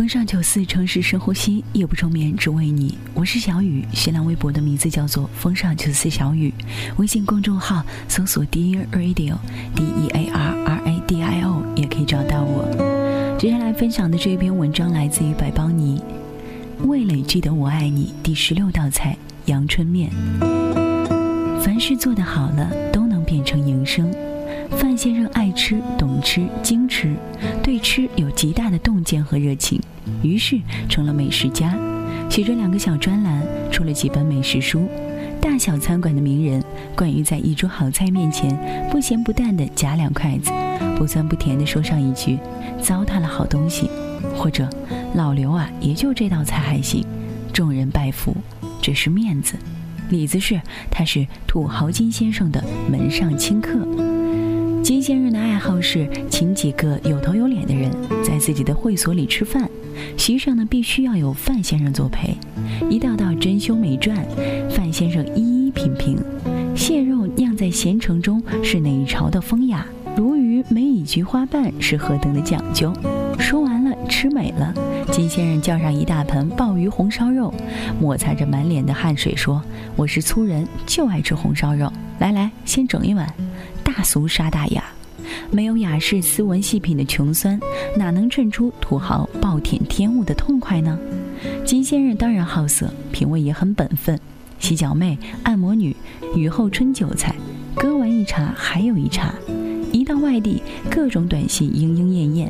风尚九四城市深呼吸，夜不成眠只为你。我是小雨，新浪微博的名字叫做风尚九四小雨，微信公众号搜索 Dear Radio，D E A R R A D I O 也可以找到我。接下来分享的这篇文章来自于百邦尼，《味蕾记得我爱你》第十六道菜阳春面。凡事做得好了，都能变成营生。范先生爱吃、懂吃、精吃，对吃有极大的洞见和热情，于是成了美食家，写着两个小专栏，出了几本美食书。大小餐馆的名人，关于在一桌好菜面前不咸不淡的夹两筷子，不酸不甜的说上一句“糟蹋了好东西”，或者“老刘啊，也就这道菜还行”，众人拜服，这是面子。里子是他是土豪金先生的门上清客。金先生的爱好是请几个有头有脸的人在自己的会所里吃饭，席上呢必须要有范先生作陪，一道道珍馐美馔，范先生一一品评。蟹肉酿在咸橙中是哪一朝的风雅？鲈鱼梅以菊花瓣是何等的讲究？说完了，吃美了。金先生叫上一大盆鲍鱼红烧肉，抹擦着满脸的汗水说：“我是粗人，就爱吃红烧肉。来来，先整一碗。”大俗杀大雅，没有雅士斯文细品的穷酸，哪能衬出土豪暴殄天物的痛快呢？金先生当然好色，品味也很本分。洗脚妹、按摩女、雨后春韭菜，割完一茬还有一茬。一到外地，各种短信莺莺燕燕；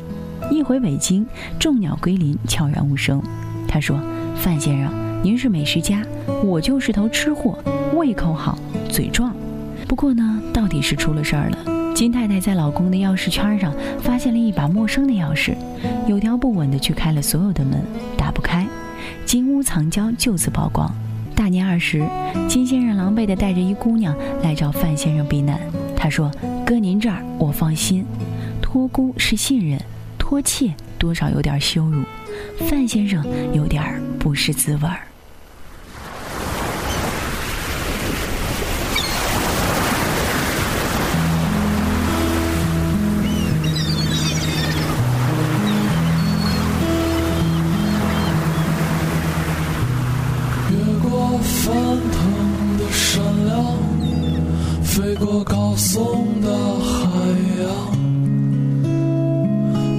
一回北京，众鸟归林，悄然无声。他说：“范先生，您是美食家，我就是头吃货，胃口好，嘴壮。”不过呢，到底是出了事儿了。金太太在老公的钥匙圈上发现了一把陌生的钥匙，有条不紊地去开了所有的门，打不开。金屋藏娇就此曝光。大年二十，金先生狼狈地带着一姑娘来找范先生避难。他说：“搁您这儿我放心，托孤是信任，托妾多少有点羞辱。”范先生有点不是滋味儿。飞过高耸的海洋，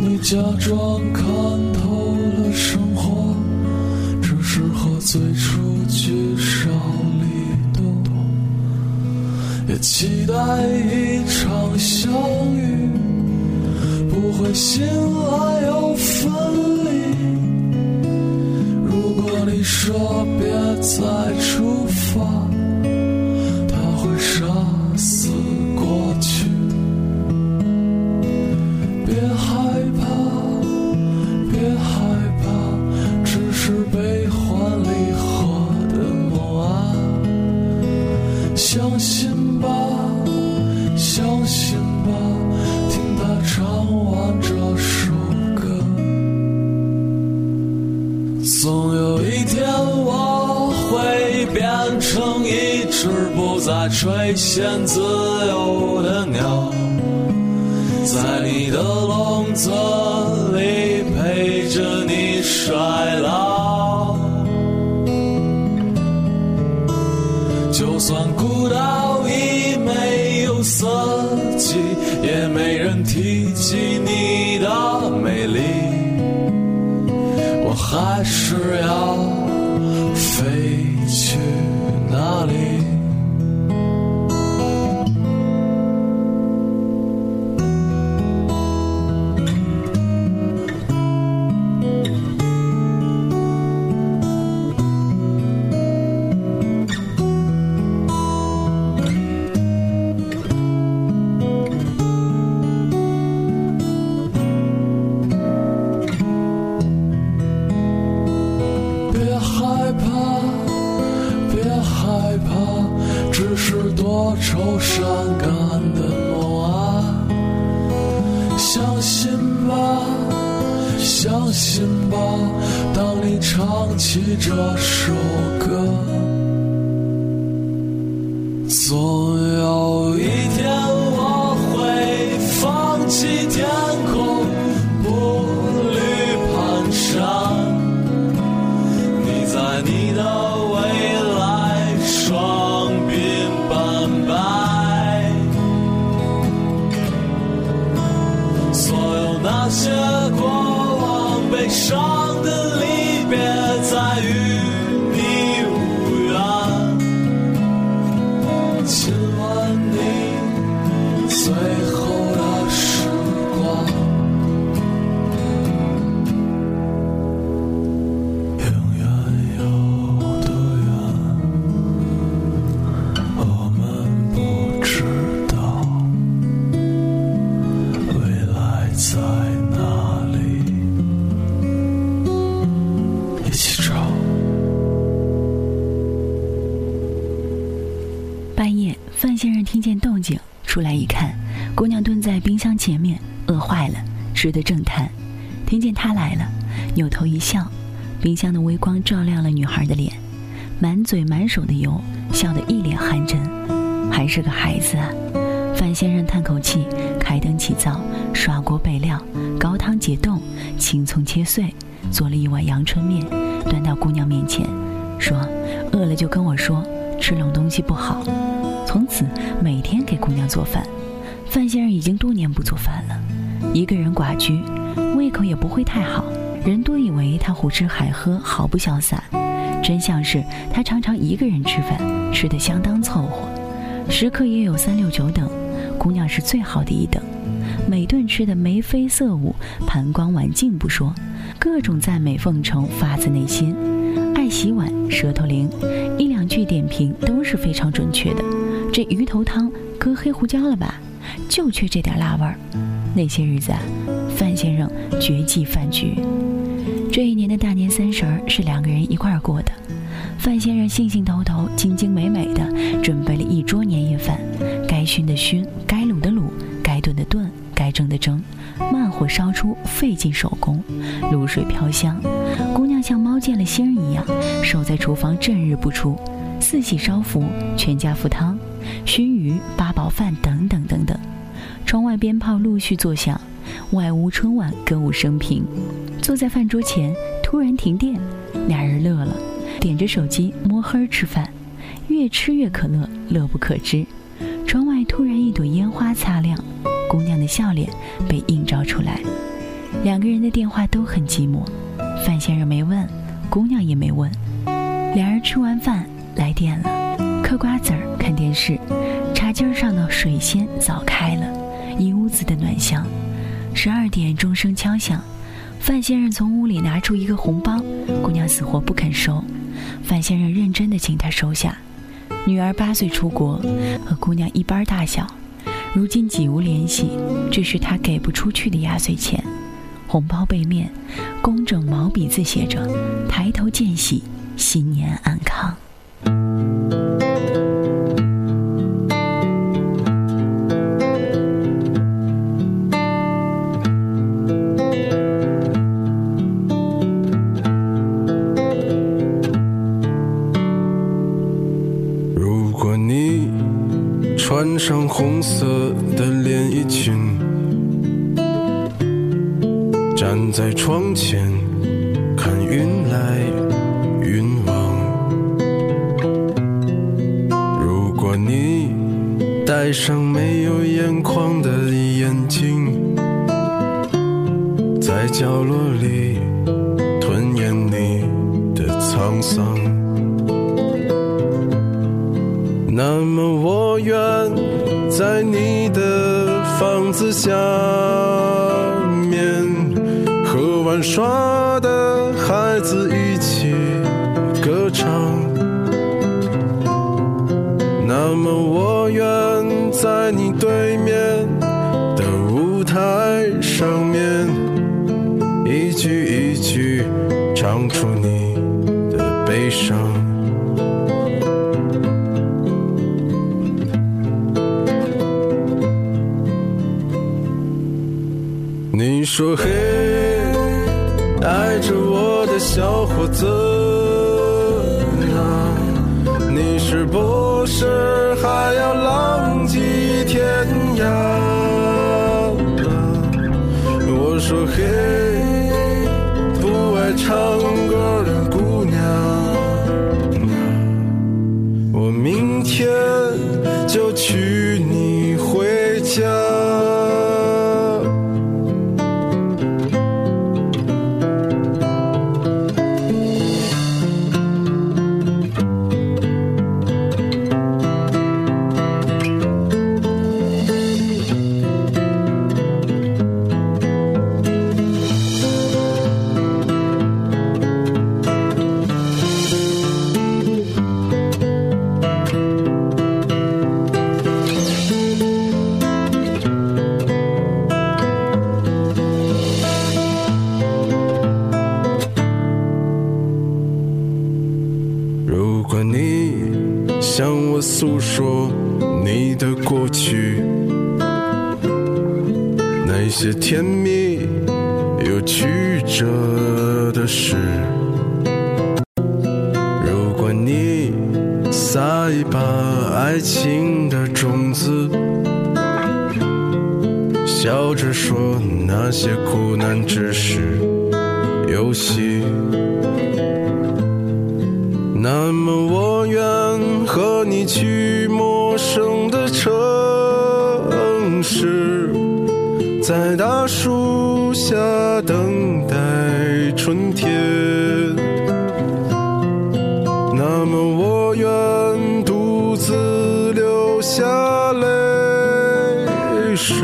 你假装看透了生活，只是和最初聚少离多，也期待一场相遇，不会醒来又分离。如果你说别再出发。你的笼子相信吧当你唱起这首歌总有一天 Song. 范先生听见动静，出来一看，姑娘蹲在冰箱前面，饿坏了，吃得正贪。听见他来了，扭头一笑，冰箱的微光照亮了女孩的脸，满嘴满手的油，笑得一脸寒碜。还是个孩子啊！范先生叹口气，开灯起灶，刷锅备料，高汤解冻，青葱切碎，做了一碗阳春面，端到姑娘面前，说：“饿了就跟我说，吃冷东西不好。”从此每天给姑娘做饭。范先生已经多年不做饭了，一个人寡居，胃口也不会太好。人多以为他胡吃海喝，毫不潇洒，真相是他常常一个人吃饭，吃得相当凑合，食客也有三六九等，姑娘是最好的一等，每顿吃得眉飞色舞，盘光碗净不说，各种赞美奉承发自内心，爱洗碗，舌头灵，一两句点评都是非常准确的。这鱼头汤搁黑胡椒了吧？就缺这点辣味儿。那些日子，范先生绝技饭局。这一年的大年三十儿是两个人一块儿过的。范先生兴兴头头、精精美美的准备了一桌年夜饭，该熏的熏，该卤的卤，该炖的炖，该蒸的蒸，慢火烧出，费尽手工，卤水飘香。姑娘像猫见了仙儿一样，守在厨房正日不出，四喜烧福，全家福汤。熏鱼、八宝饭等等等等，窗外鞭炮陆续作响，外屋春晚歌舞升平。坐在饭桌前，突然停电，俩人乐了，点着手机摸黑吃饭，越吃越可乐，乐不可支。窗外突然一朵烟花擦亮，姑娘的笑脸被映照出来。两个人的电话都很寂寞，范先生没问，姑娘也没问。俩人吃完饭来电了。嗑瓜子儿，看电视，茶几上的水仙早开了，一屋子的暖香。十二点钟声敲响，范先生从屋里拿出一个红包，姑娘死活不肯收。范先生认真的请她收下。女儿八岁出国，和姑娘一般大小，如今几无联系，这是他给不出去的压岁钱。红包背面，工整毛笔字写着：“抬头见喜，新年安康。”上红色的连衣裙，站在窗前看云来云往。如果你戴上没有眼眶的眼睛，在角落里吞咽你的沧桑。那么我愿在你的房子下面，和玩耍的孩子一起歌唱。那么我愿在你对面的舞台上面，一句一句唱出你的悲伤。说嘿，爱着我的小伙子啊，你是不是还要浪迹天涯？我说嘿，一把爱情的种子，笑着说那些苦难只是游戏。那么我愿和你去陌生的城市，在大树下等待春天。那么我愿独自流下泪水，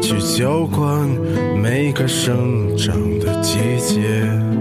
去浇灌每个生长的季节。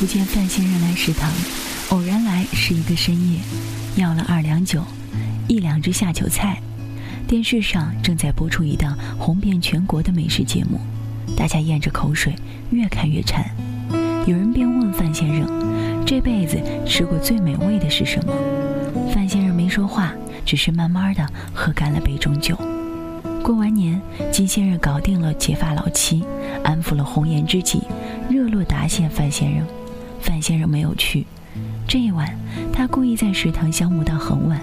不见范先生来食堂，偶然来是一个深夜，要了二两酒，一两只下酒菜。电视上正在播出一档红遍全国的美食节目，大家咽着口水，越看越馋。有人便问范先生：“这辈子吃过最美味的是什么？”范先生没说话，只是慢慢的喝干了杯中酒。过完年，金先生搞定了结发老妻，安抚了红颜知己，热络答谢范先生。范先生没有去。这一晚，他故意在食堂消磨到很晚，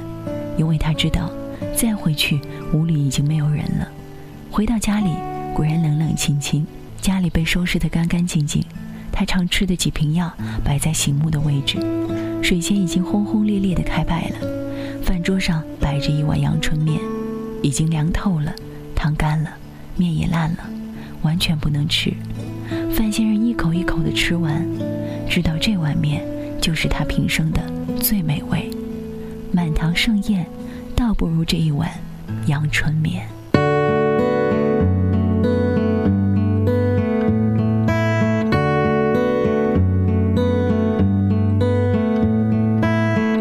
因为他知道再回去屋里已经没有人了。回到家里，果然冷冷清清，家里被收拾得干干净净。他常吃的几瓶药摆在醒目的位置，水仙已经轰轰烈烈地开败了。饭桌上摆着一碗阳春面，已经凉透了，汤干了，面也烂了，完全不能吃。范先生一口一口地吃完，知道这碗面就是他平生的最美味。满堂盛宴，倒不如这一碗阳春面。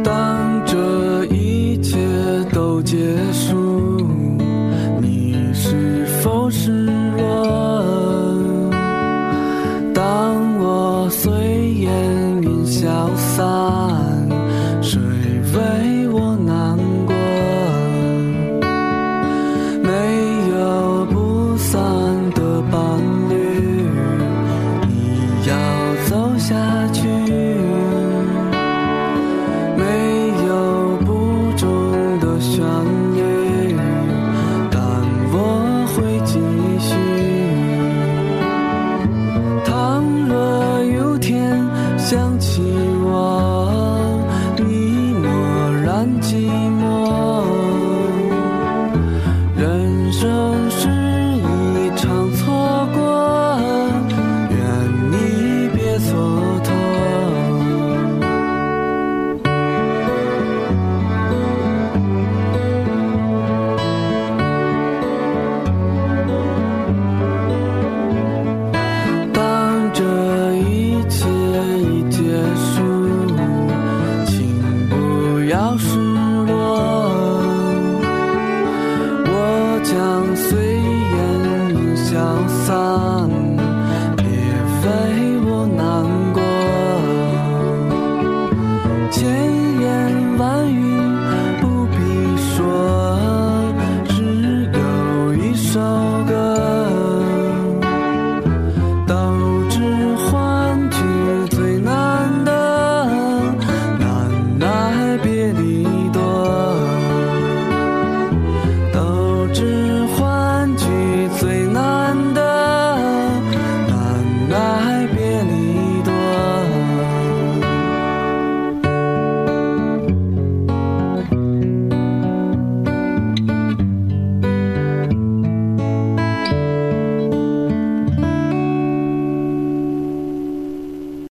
当这一切都结束，你是否失落？